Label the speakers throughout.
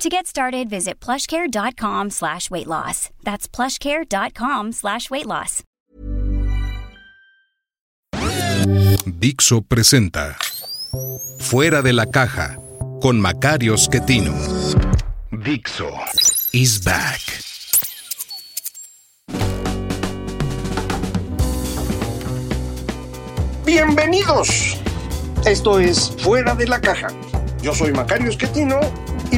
Speaker 1: To get started, visit plushcare.com slash weight loss. That's plushcare.com slash weight loss.
Speaker 2: Dixo presenta Fuera de la caja con Macario Schettino. Dixo is back.
Speaker 3: Bienvenidos. Esto es Fuera de la caja. Yo soy Macario Schettino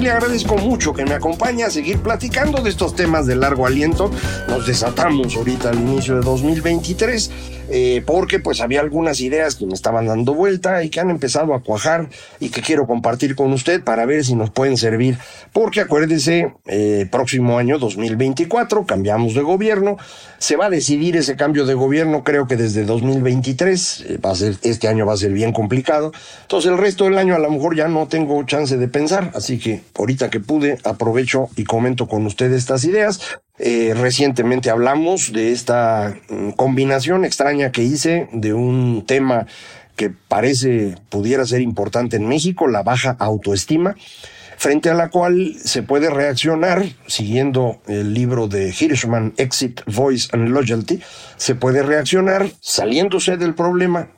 Speaker 3: le agradezco mucho que me acompañe a seguir platicando de estos temas de largo aliento. Nos desatamos ahorita al inicio de 2023 eh, porque pues había algunas ideas que me estaban dando vuelta y que han empezado a cuajar y que quiero compartir con usted para ver si nos pueden servir. Porque acuérdese, eh, próximo año 2024 cambiamos de gobierno, se va a decidir ese cambio de gobierno creo que desde 2023, eh, va a ser, este año va a ser bien complicado, entonces el resto del año a lo mejor ya no tengo chance de pensar, así que ahorita que pude, aprovecho y comento con ustedes estas ideas. Eh, recientemente hablamos de esta mm, combinación extraña que hice de un tema que parece pudiera ser importante en México, la baja autoestima, frente a la cual se puede reaccionar, siguiendo el libro de Hirschman, Exit, Voice and Loyalty, se puede reaccionar saliéndose del problema,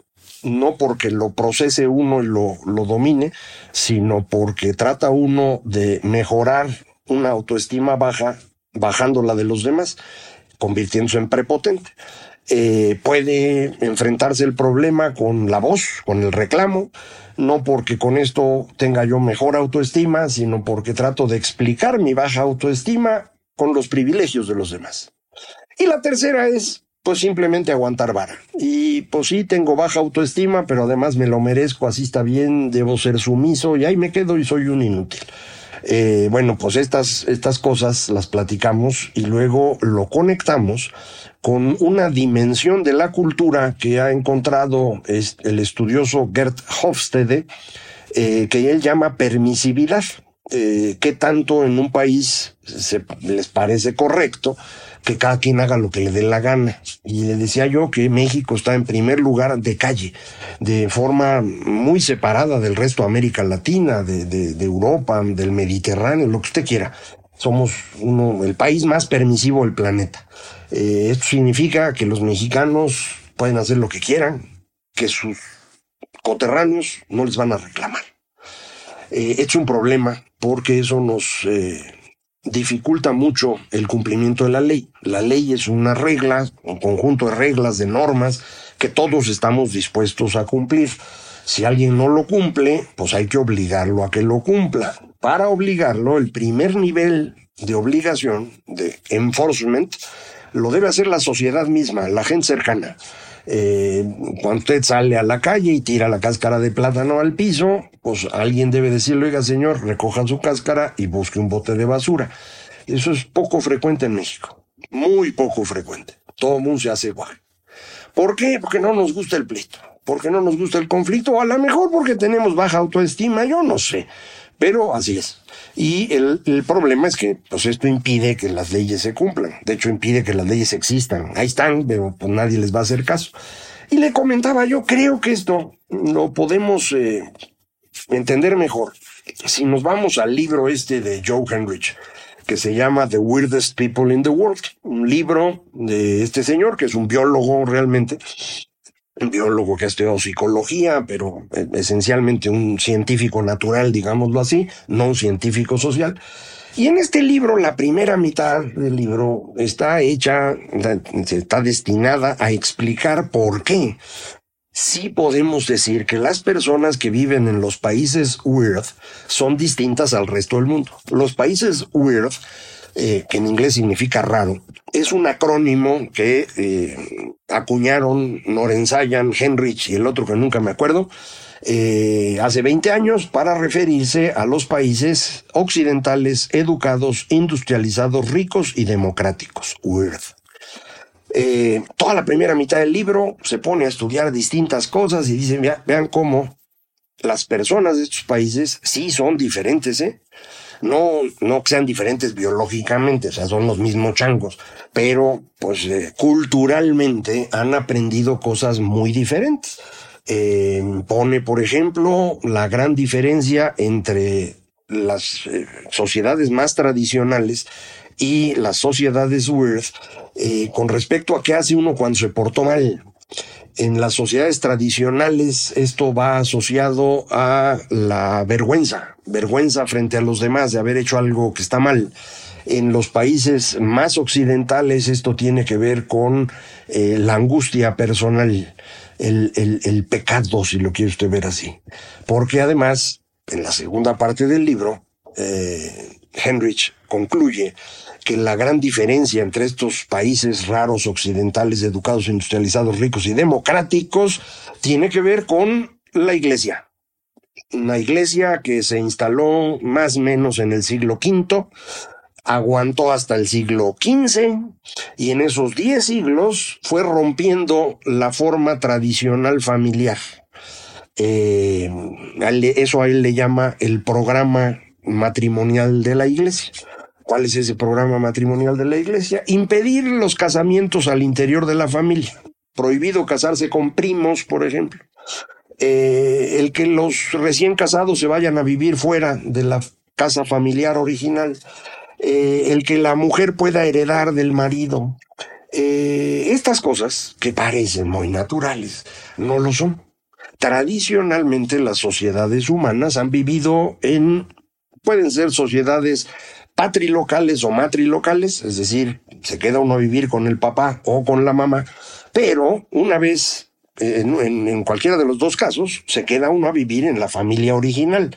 Speaker 3: no porque lo procese uno y lo, lo domine, sino porque trata uno de mejorar una autoestima baja, bajando la de los demás, convirtiéndose en prepotente. Eh, puede enfrentarse el problema con la voz, con el reclamo, no porque con esto tenga yo mejor autoestima, sino porque trato de explicar mi baja autoestima con los privilegios de los demás. Y la tercera es pues simplemente aguantar vara. Y pues sí, tengo baja autoestima, pero además me lo merezco, así está bien, debo ser sumiso y ahí me quedo y soy un inútil. Eh, bueno, pues estas, estas cosas las platicamos y luego lo conectamos con una dimensión de la cultura que ha encontrado el estudioso Gert Hofstede, eh, que él llama permisividad. Eh, ¿Qué tanto en un país se, les parece correcto que cada quien haga lo que le dé la gana. Y le decía yo que México está en primer lugar de calle, de forma muy separada del resto de América Latina, de, de, Europa, del Mediterráneo, lo que usted quiera. Somos uno, el país más permisivo del planeta. Eh, esto significa que los mexicanos pueden hacer lo que quieran, que sus coterráneos no les van a reclamar. Eh, un problema porque eso nos eh, dificulta mucho el cumplimiento de la ley. La ley es una regla, un conjunto de reglas, de normas que todos estamos dispuestos a cumplir. Si alguien no lo cumple, pues hay que obligarlo a que lo cumpla. Para obligarlo, el primer nivel de obligación, de enforcement, lo debe hacer la sociedad misma, la gente cercana. Eh, cuando usted sale a la calle y tira la cáscara de plátano al piso, pues alguien debe decirle, oiga señor, recoja su cáscara y busque un bote de basura. Eso es poco frecuente en México, muy poco frecuente. Todo el mundo se hace igual. ¿Por qué? Porque no nos gusta el pleito, porque no nos gusta el conflicto, o a lo mejor porque tenemos baja autoestima, yo no sé. Pero así es. Y el, el, problema es que pues esto impide que las leyes se cumplan. De hecho, impide que las leyes existan. Ahí están, pero pues nadie les va a hacer caso. Y le comentaba yo, creo que esto lo podemos eh, entender mejor si nos vamos al libro este de Joe Henrich, que se llama The Weirdest People in the World, un libro de este señor, que es un biólogo realmente, un biólogo que ha estudiado psicología, pero eh, esencialmente un científico natural, digámoslo así, no un científico social. Y en este libro, la primera mitad del libro está hecha, está destinada a explicar por qué sí podemos decir que las personas que viven en los países weird son distintas al resto del mundo. Los países weird eh, que en inglés significa raro, es un acrónimo que eh, acuñaron Norenzayan, Henrich y el otro que nunca me acuerdo, eh, hace 20 años para referirse a los países occidentales educados, industrializados, ricos y democráticos. Weird. Eh, toda la primera mitad del libro se pone a estudiar distintas cosas y dice, vean cómo las personas de estos países sí son diferentes, ¿eh? No, no que sean diferentes biológicamente, o sea, son los mismos changos, pero pues eh, culturalmente han aprendido cosas muy diferentes. Eh, pone, por ejemplo, la gran diferencia entre las eh, sociedades más tradicionales y las sociedades Worth con respecto a qué hace uno cuando se portó mal. En las sociedades tradicionales esto va asociado a la vergüenza, vergüenza frente a los demás de haber hecho algo que está mal. En los países más occidentales esto tiene que ver con eh, la angustia personal, el, el, pecado, si lo quiere usted ver así. Porque además, en la segunda parte del libro, eh, Henrich concluye que la gran diferencia entre estos países raros occidentales, educados, industrializados, ricos y democráticos, tiene que ver con la iglesia. Una iglesia que se instaló más o menos en el siglo V, aguantó hasta el siglo XV y en esos diez siglos fue rompiendo la forma tradicional familiar. Eh, eso a él le llama el programa matrimonial de la iglesia. ¿Cuál es ese programa matrimonial de la iglesia? Impedir los casamientos al interior de la familia. Prohibido casarse con primos, por ejemplo. Eh, el que los recién casados se vayan a vivir fuera de la casa familiar original. Eh, el que la mujer pueda heredar del marido. Estas cosas que parecen muy naturales, no lo son. Tradicionalmente las sociedades humanas han vivido en, pueden ser sociedades patrilocales o matrilocales, es decir, se queda uno a vivir con el papá o con la mamá, pero una vez, en, en, cualquiera de los dos casos, se queda uno a vivir en la familia original.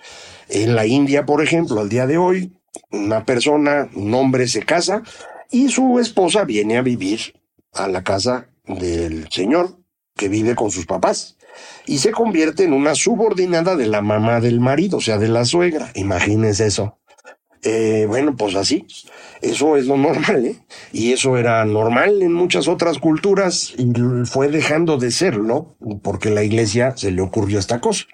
Speaker 3: En la India, por ejemplo, al día de hoy, una persona, un hombre se casa y su esposa viene a vivir a la casa del señor que vive con sus papás y se convierte en una subordinada de la mamá del marido, o sea, de la suegra. Imagínense eso. Eh, bueno, pues así. Eso es lo normal, ¿eh? Y eso era normal en muchas otras culturas y fue dejando de serlo porque la iglesia se le ocurrió esta cosa.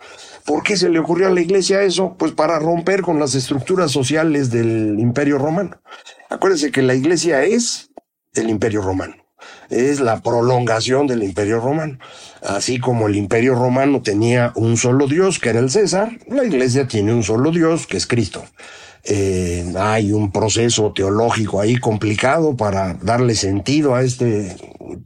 Speaker 3: ¿Por qué se le ocurrió a la iglesia eso? Pues para romper con las estructuras sociales del imperio romano. Acuérdense que la iglesia es el imperio romano. Es la prolongación del imperio romano. Así como el imperio romano tenía un solo Dios, que era el César, la iglesia tiene un solo Dios, que es Cristo. Eh, hay un proceso teológico ahí complicado para darle sentido a este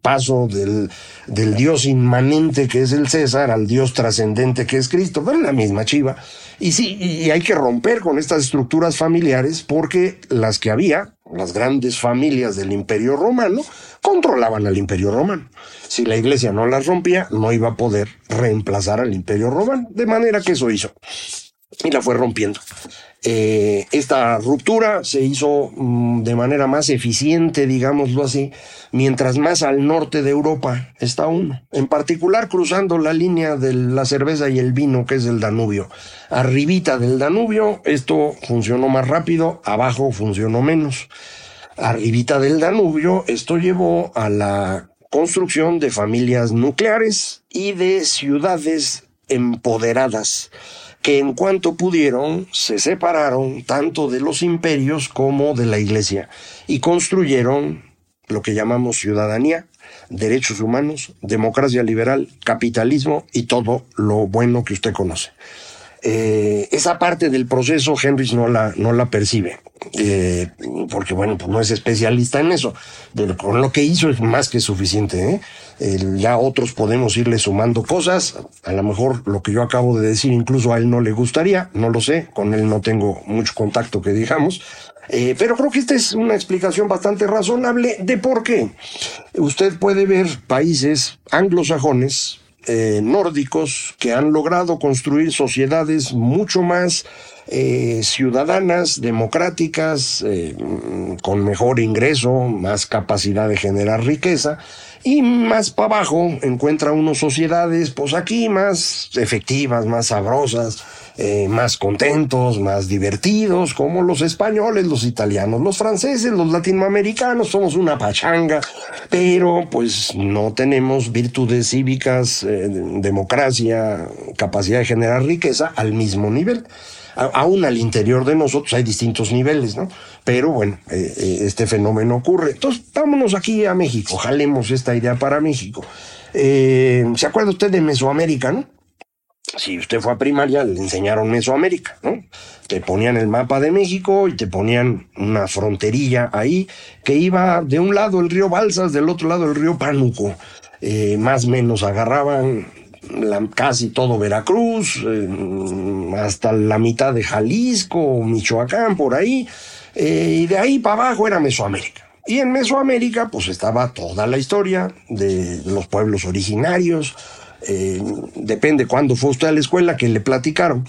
Speaker 3: paso del, del Dios inmanente que es el César al Dios trascendente que es Cristo, pero la misma chiva. Y sí, y hay que romper con estas estructuras familiares porque las que había, las grandes familias del Imperio Romano, controlaban al Imperio Romano. Si la iglesia no las rompía, no iba a poder reemplazar al Imperio Romano. De manera que eso hizo. Y la fue rompiendo. Eh, esta ruptura se hizo mm, de manera más eficiente, digámoslo así, mientras más al norte de Europa está uno, en particular cruzando la línea de la cerveza y el vino, que es el Danubio. Arribita del Danubio, esto funcionó más rápido, abajo funcionó menos. Arribita del Danubio, esto llevó a la construcción de familias nucleares y de ciudades empoderadas que en cuanto pudieron se separaron tanto de los imperios como de la iglesia y construyeron lo que llamamos ciudadanía, derechos humanos, democracia liberal, capitalismo y todo lo bueno que usted conoce. Eh, esa parte del proceso Henry no la, no la percibe, eh, porque bueno, pues no es especialista en eso, pero con lo que hizo es más que suficiente. ¿eh? Ya otros podemos irle sumando cosas, a lo mejor lo que yo acabo de decir incluso a él no le gustaría, no lo sé, con él no tengo mucho contacto que digamos, pero creo que esta es una explicación bastante razonable de por qué. Usted puede ver países anglosajones, eh, nórdicos que han logrado construir sociedades mucho más eh, ciudadanas, democráticas, eh, con mejor ingreso, más capacidad de generar riqueza, y más para abajo encuentra uno sociedades, pues aquí más efectivas, más sabrosas, eh, más contentos, más divertidos, como los españoles, los italianos, los franceses, los latinoamericanos, somos una pachanga, pero pues no tenemos virtudes cívicas, eh, democracia, capacidad de generar riqueza al mismo nivel aún al interior de nosotros hay distintos niveles, ¿no? Pero bueno, eh, este fenómeno ocurre. Entonces, vámonos aquí a México, jalemos esta idea para México. ¿Se acuerda usted de Mesoamérica, no? si usted fue a primaria, le enseñaron Mesoamérica, ¿no? Te ponían el mapa de México y te ponían una fronterilla ahí que iba de un lado el río Balsas, del otro lado el río Pánuco. Eh, más o menos agarraban casi todo Veracruz, eh, hasta la mitad de Jalisco, Michoacán, por ahí. Eh, y de ahí para abajo era Mesoamérica. Y en Mesoamérica, pues estaba toda la historia de los pueblos originarios, eh, depende cuándo fue usted a la escuela que le platicaron.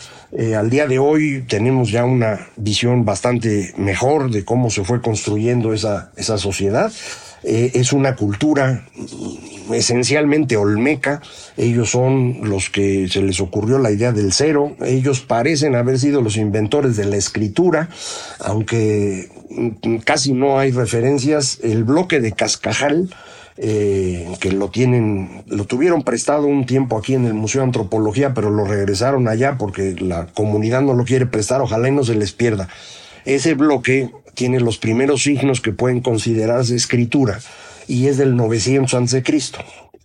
Speaker 3: Al día de hoy tenemos ya una visión bastante mejor de cómo se fue construyendo esa, esa sociedad. Eh, es una cultura esencialmente olmeca. Ellos son los que se les ocurrió la idea del cero. Ellos parecen haber sido los inventores de la escritura, aunque casi no hay referencias. El bloque de Cascajal, eh, que lo tienen, lo tuvieron prestado un tiempo aquí en el Museo de Antropología, pero lo regresaron allá porque la comunidad no lo quiere prestar, ojalá y no se les pierda. Ese bloque tiene los primeros signos que pueden considerarse escritura y es del 900 a.C.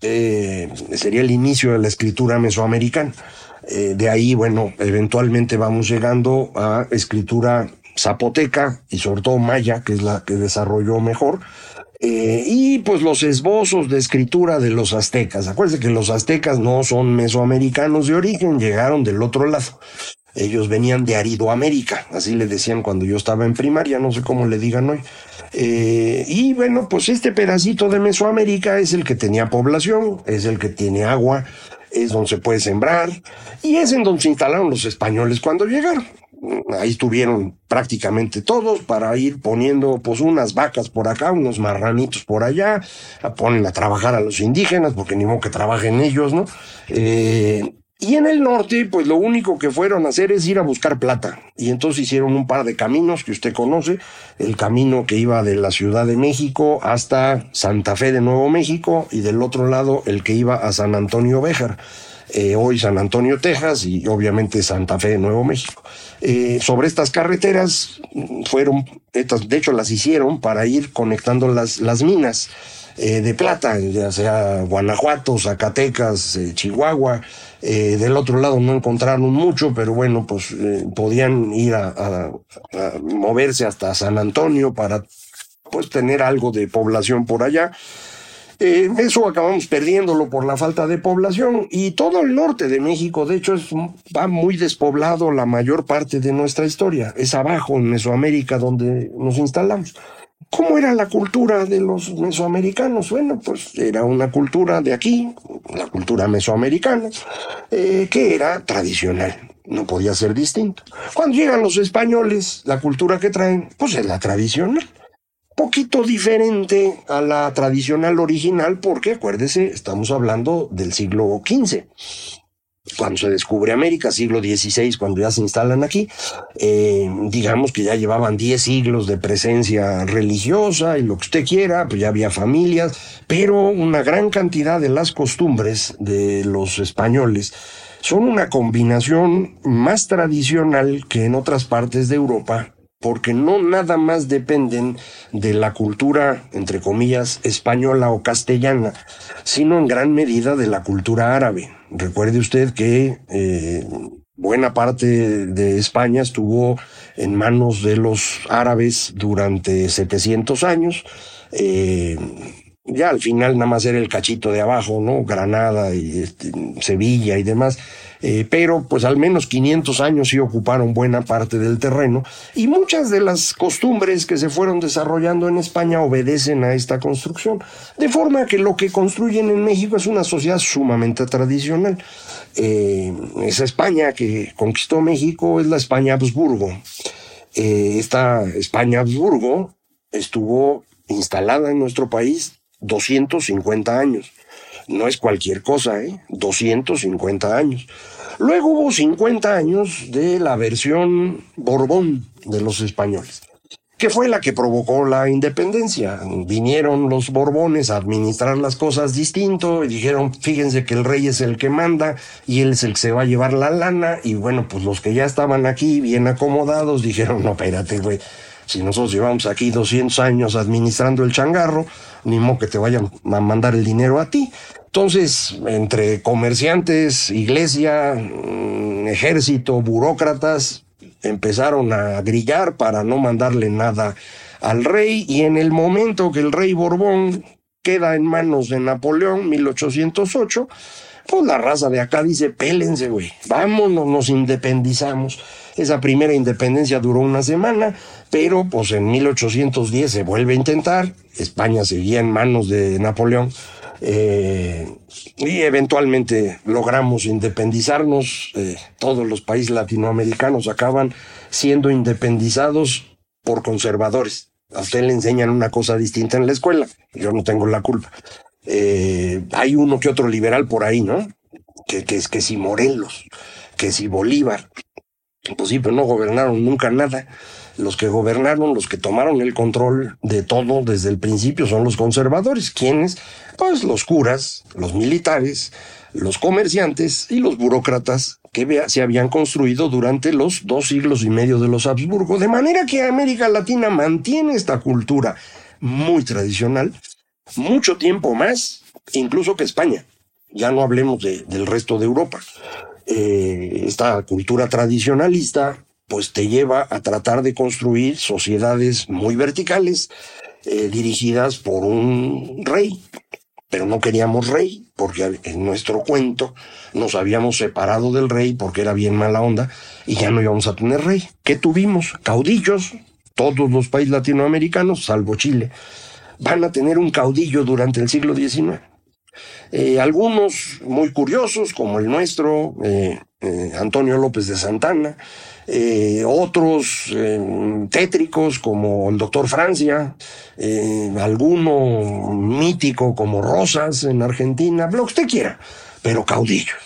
Speaker 3: Eh, sería el inicio de la escritura mesoamericana. Eh, de ahí, bueno, eventualmente vamos llegando a escritura zapoteca y sobre todo maya, que es la que desarrolló mejor, eh, y pues los esbozos de escritura de los aztecas. Acuérdense que los aztecas no son mesoamericanos de origen, llegaron del otro lado. Ellos venían de Aridoamérica, así le decían cuando yo estaba en primaria, no sé cómo le digan hoy. Eh, y bueno, pues este pedacito de Mesoamérica es el que tenía población, es el que tiene agua, es donde se puede sembrar y es en donde se instalaron los españoles cuando llegaron ahí estuvieron prácticamente todos para ir poniendo pues unas vacas por acá, unos marranitos por allá, ponen a trabajar a los indígenas porque ni modo que trabajen ellos, ¿no? Eh, y en el norte, pues lo único que fueron a hacer es ir a buscar plata. Y entonces hicieron un par de caminos que usted conoce. El camino que iba de la Ciudad de México hasta Santa Fe de Nuevo México y del otro lado el que iba a San Antonio Béjar. Eh, hoy San Antonio, Texas y obviamente Santa Fe de Nuevo México. Eh, sobre estas carreteras fueron, de hecho las hicieron para ir conectando las, las minas. Eh, de plata, ya sea Guanajuato, Zacatecas, Chihuahua. del otro lado no encontraron mucho, pero bueno, pues podían ir a, moverse hasta San Antonio para pues tener algo de población por allá. Eh, eso acabamos perdiéndolo por la falta de población y todo el norte de México, de hecho, es, va muy despoblado la mayor parte de nuestra historia. Es abajo en Mesoamérica donde nos instalamos. ¿Cómo era la cultura de los mesoamericanos? Bueno, pues era una cultura de aquí, la cultura mesoamericana, eh, que era tradicional no podía ser distinto. Cuando llegan los españoles, la cultura que traen, pues es la tradicional poquito diferente a la tradicional original, porque acuérdese, estamos hablando del siglo XV. Cuando se descubre América, siglo XVI, cuando ya se instalan aquí, eh, digamos que ya llevaban 10 siglos de presencia religiosa y lo que usted quiera, pues ya había familias, pero una gran cantidad de las costumbres de los españoles son una combinación más tradicional que en otras partes de Europa porque no nada más dependen de la cultura, entre comillas, española o castellana, sino en gran medida de la cultura árabe. Recuerde usted que eh, buena parte de España estuvo en manos de los árabes durante 700 años. Eh, Ya al final nada más era el cachito de abajo, ¿no? Granada y este, Sevilla y demás. Eh, pero pues al menos 500 años sí ocuparon buena parte del terreno y muchas de las costumbres que se fueron desarrollando en España obedecen a esta construcción, de forma que lo que construyen en México es una sociedad sumamente tradicional. Eh, esa España que conquistó México es la España Habsburgo. Eh, esta España Habsburgo estuvo instalada en nuestro país 250 años. No es cualquier cosa, ¿eh? 250 años. Luego hubo 50 años de la versión Borbón de los españoles, que fue la que provocó la independencia. Vinieron los Borbones a administrar las cosas distinto y dijeron, fíjense que el rey es el que manda y él es el que se va a llevar la lana. Y bueno, pues los que ya estaban aquí bien acomodados dijeron, no, espérate, güey. Si nosotros llevamos aquí 200 años administrando el changarro, ni modo que te vayan a mandar el dinero a ti. Entonces, entre comerciantes, iglesia, mm, ejército, burócratas, empezaron a grillar para no mandarle nada al rey y en el momento que el rey Borbón queda en manos de Napoleón, 1808, pues la raza de acá dice, pélense, güey, vámonos, nos independizamos. Esa primera independencia duró una semana, pero pues en 1810 se vuelve a intentar, España seguía en manos de Napoleón, eh, y eventualmente logramos independizarnos. Eh, todos los países latinoamericanos acaban siendo independizados por conservadores. A usted le enseñan una cosa distinta en la escuela. Yo no tengo la culpa. Eh, hay uno que otro liberal por ahí, ¿no? Que, que es que si Morelos, que si Bolívar. Pues sí, pero no gobernaron nunca nada los que gobernaron, los que tomaron el control de todo desde el principio son los conservadores. ¿Quiénes? Pues los curas, los militares, los comerciantes y los burócratas que se habían construido durante los dos siglos y medio de los Habsburgo. De manera que América Latina mantiene esta cultura muy tradicional mucho tiempo más, incluso que España. Ya no hablemos del resto de Europa. Eh, esta cultura tradicionalista pues te lleva a tratar de construir sociedades muy verticales, eh, dirigidas por un rey. Pero no queríamos rey, porque en nuestro cuento nos habíamos separado del rey porque era bien mala onda y ya no íbamos a tener rey. ¿Qué tuvimos? Caudillos, todos los países latinoamericanos, salvo Chile, van a tener un caudillo durante el siglo XIX. Eh, algunos muy curiosos, como el nuestro, eh, Antonio López de Santana, eh, otros eh, tétricos como el doctor Francia, eh, alguno mítico como Rosas en Argentina, lo que usted quiera, pero caudillos.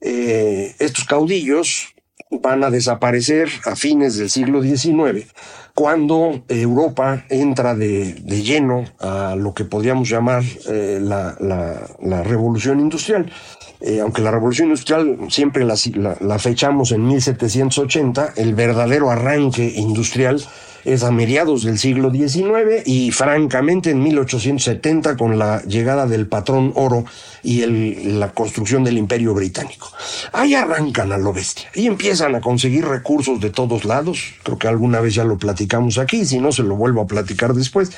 Speaker 3: estos caudillos van a desaparecer a fines del siglo XIX, cuando Europa entra de, lleno a lo que podríamos llamar la revolución industrial. Eh, aunque la revolución industrial siempre la, fechamos en 1780, el verdadero arranque industrial es a mediados del siglo XIX y francamente en 1870 con la llegada del patrón oro y la construcción del imperio británico. Ahí arrancan a lo bestia y empiezan a conseguir recursos de todos lados. Creo que alguna vez ya lo platicamos aquí, si no se lo vuelvo a platicar después.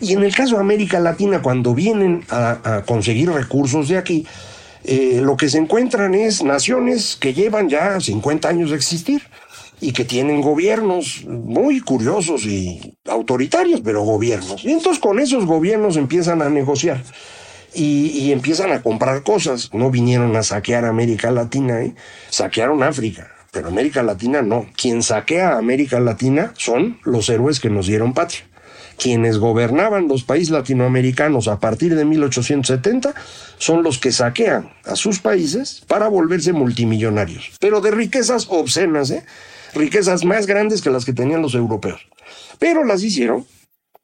Speaker 3: Y en el caso de América Latina, cuando vienen a conseguir recursos de aquí, eh, lo que se encuentran es naciones que llevan ya 50 años de existir y que tienen gobiernos muy curiosos y autoritarios, pero gobiernos. Y entonces con esos gobiernos empiezan a negociar y, empiezan a comprar cosas. No vinieron a saquear América Latina, ¿eh? saquearon África, pero América Latina no. Quien saquea a América Latina son los héroes que nos dieron patria quienes gobernaban los países latinoamericanos a partir de 1870 son los que saquean a sus países para volverse multimillonarios, pero de riquezas obscenas, ¿eh? Riquezas más grandes que las que tenían los europeos. Pero las hicieron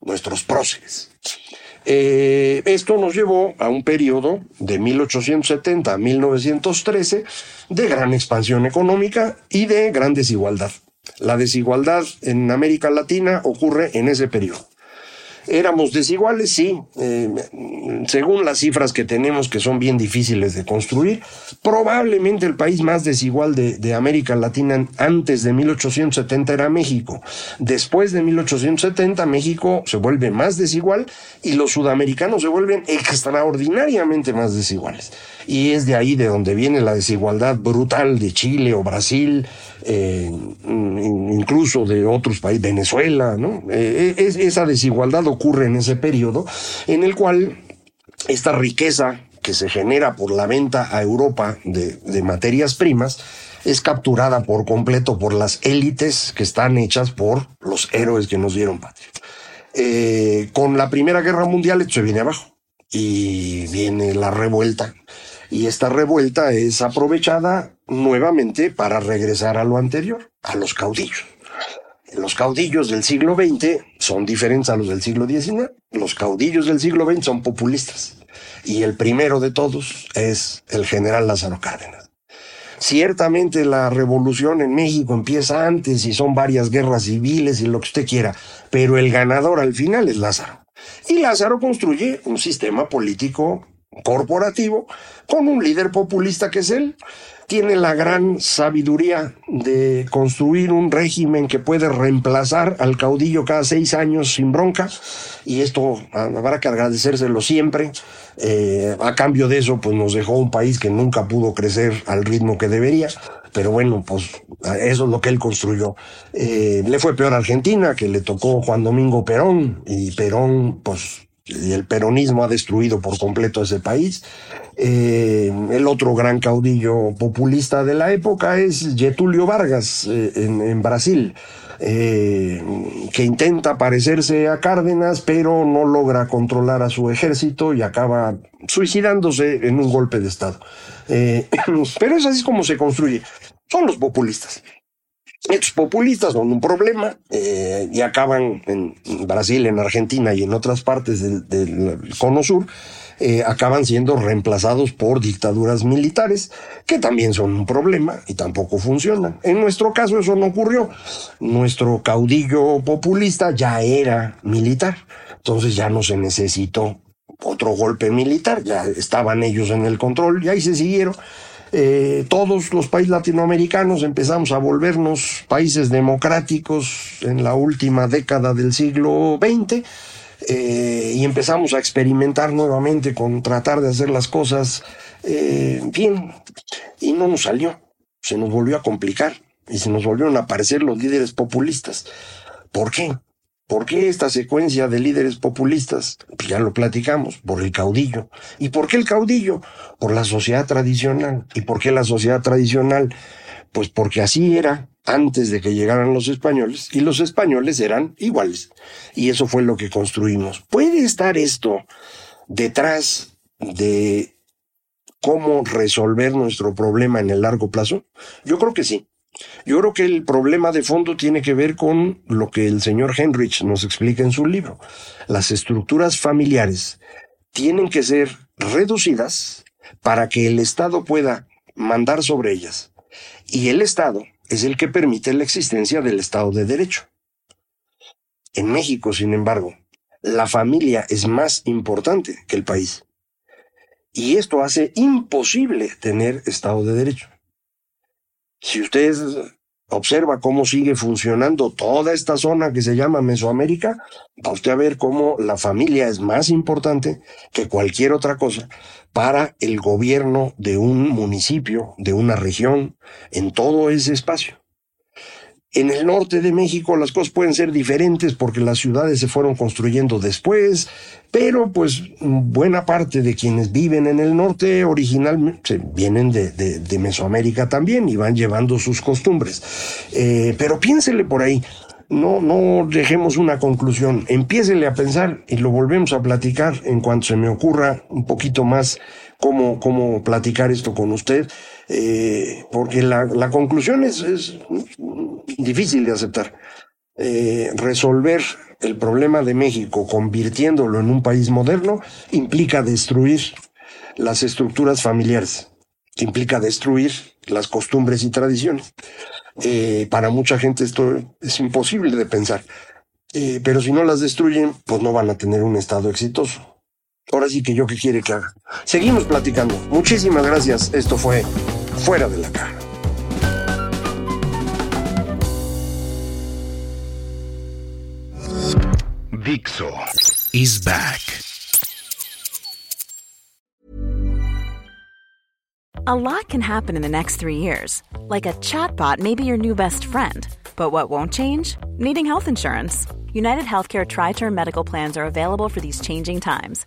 Speaker 3: nuestros próceres. Eh, esto nos llevó a un periodo de 1870 a 1913 de gran expansión económica y de gran desigualdad. La desigualdad en América Latina ocurre en ese periodo. Éramos desiguales, sí, eh, según las cifras que tenemos que son bien difíciles de construir. Probablemente el país más desigual de, de, América Latina antes de 1870 era México. Después de 1870 México se vuelve más desigual y los sudamericanos se vuelven extraordinariamente más desiguales. Y es de ahí de donde viene la desigualdad brutal de Chile o Brasil, eh, incluso de otros países, Venezuela, ¿no? Eh, esa desigualdad ocurre en ese periodo en el cual esta riqueza que se genera por la venta a Europa de, materias primas es capturada por completo por las élites que están hechas por los héroes que nos dieron patria. Eh, con la Primera Guerra Mundial esto se viene abajo y viene la revuelta y esta revuelta es aprovechada nuevamente para regresar a lo anterior, a los caudillos. Los caudillos del siglo XX son diferentes a los del siglo XIX. Los caudillos del siglo XX son populistas. Y el primero de todos es el general Lázaro Cárdenas. Ciertamente la revolución en México empieza antes y son varias guerras civiles y lo que usted quiera, pero el ganador al final es Lázaro. Y Lázaro construye un sistema político corporativo con un líder populista que es él. Tiene la gran sabiduría de construir un régimen que puede reemplazar al caudillo cada seis años sin bronca, y esto habrá que agradecérselo siempre. Eh, a cambio de eso, pues nos dejó un país que nunca pudo crecer al ritmo que debería. Pero bueno, pues eso es lo que él construyó. Eh, le fue peor a Argentina, que le tocó Juan Domingo Perón, y Perón, pues el peronismo ha destruido por completo ese país. Eh, el otro gran caudillo populista de la época es Getulio Vargas eh, en, Brasil, eh, que intenta parecerse a Cárdenas, pero no logra controlar a su ejército y acaba suicidándose en un golpe de Estado. pero es así como se construye. Son los populistas. Estos populistas son un problema eh, y acaban en Brasil, en Argentina y en otras partes del, cono sur, eh, acaban siendo reemplazados por dictaduras militares, que también son un problema y tampoco funcionan. En nuestro caso eso no ocurrió. Nuestro caudillo populista ya era militar, entonces ya no se necesitó otro golpe militar, ya estaban ellos en el control y ahí se siguieron. Eh, todos los países latinoamericanos empezamos a volvernos países democráticos en la última década del siglo XX eh, y empezamos a experimentar nuevamente con tratar de hacer las cosas eh, bien y no nos salió, se nos volvió a complicar y se nos volvieron a aparecer los líderes populistas. ¿Por qué? ¿Por qué esta secuencia de líderes populistas? Pues ya lo platicamos, por el caudillo. ¿Y por qué el caudillo? Por la sociedad tradicional. ¿Y por qué la sociedad tradicional? Pues porque así era antes de que llegaran los españoles y los españoles eran iguales. Y eso fue lo que construimos. ¿Puede estar esto detrás de cómo resolver nuestro problema en el largo plazo? Yo creo que sí. Yo creo que el problema de fondo tiene que ver con lo que el señor Henrich nos explica en su libro. Las estructuras familiares tienen que ser reducidas para que el Estado pueda mandar sobre ellas. Y el Estado es el que permite la existencia del Estado de Derecho. En México, sin embargo, la familia es más importante que el país. Y esto hace imposible tener Estado de Derecho. Si usted observa cómo sigue funcionando toda esta zona que se llama Mesoamérica, va usted a ver cómo la familia es más importante que cualquier otra cosa para el gobierno de un municipio, de una región, en todo ese espacio. En el norte de México las cosas pueden ser diferentes porque las ciudades se fueron construyendo después, pero pues buena parte de quienes viven en el norte originalmente vienen de, Mesoamérica también y van llevando sus costumbres. Eh, pero piénsele por ahí, no, no dejemos una conclusión, empiésele a pensar y lo volvemos a platicar en cuanto se me ocurra un poquito más cómo, cómo platicar esto con usted, eh, porque la, la conclusión es, es difícil de aceptar. Eh, resolver el problema de México convirtiéndolo en un país moderno implica destruir las estructuras familiares, implica destruir las costumbres y tradiciones. Eh, para mucha gente esto es imposible de pensar, pero si no las destruyen, pues no van a tener un estado exitoso. Ahora sí que yo qué quiere que haga. Seguimos platicando. Muchísimas gracias. Esto fue Fuera de la Caja.
Speaker 2: Dixo is back.
Speaker 4: A lot can happen in the next three years. Like a chatbot may be your new best friend. But what won't change? Needing health insurance. United Healthcare Tri Term Medical Plans are available for these changing times